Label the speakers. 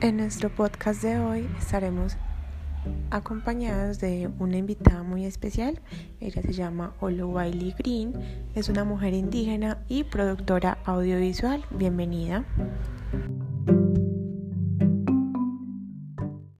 Speaker 1: En nuestro podcast de hoy estaremos acompañados de una invitada muy especial. Ella se llama Olo Oluwaili Green, es una mujer indígena y productora audiovisual. Bienvenida.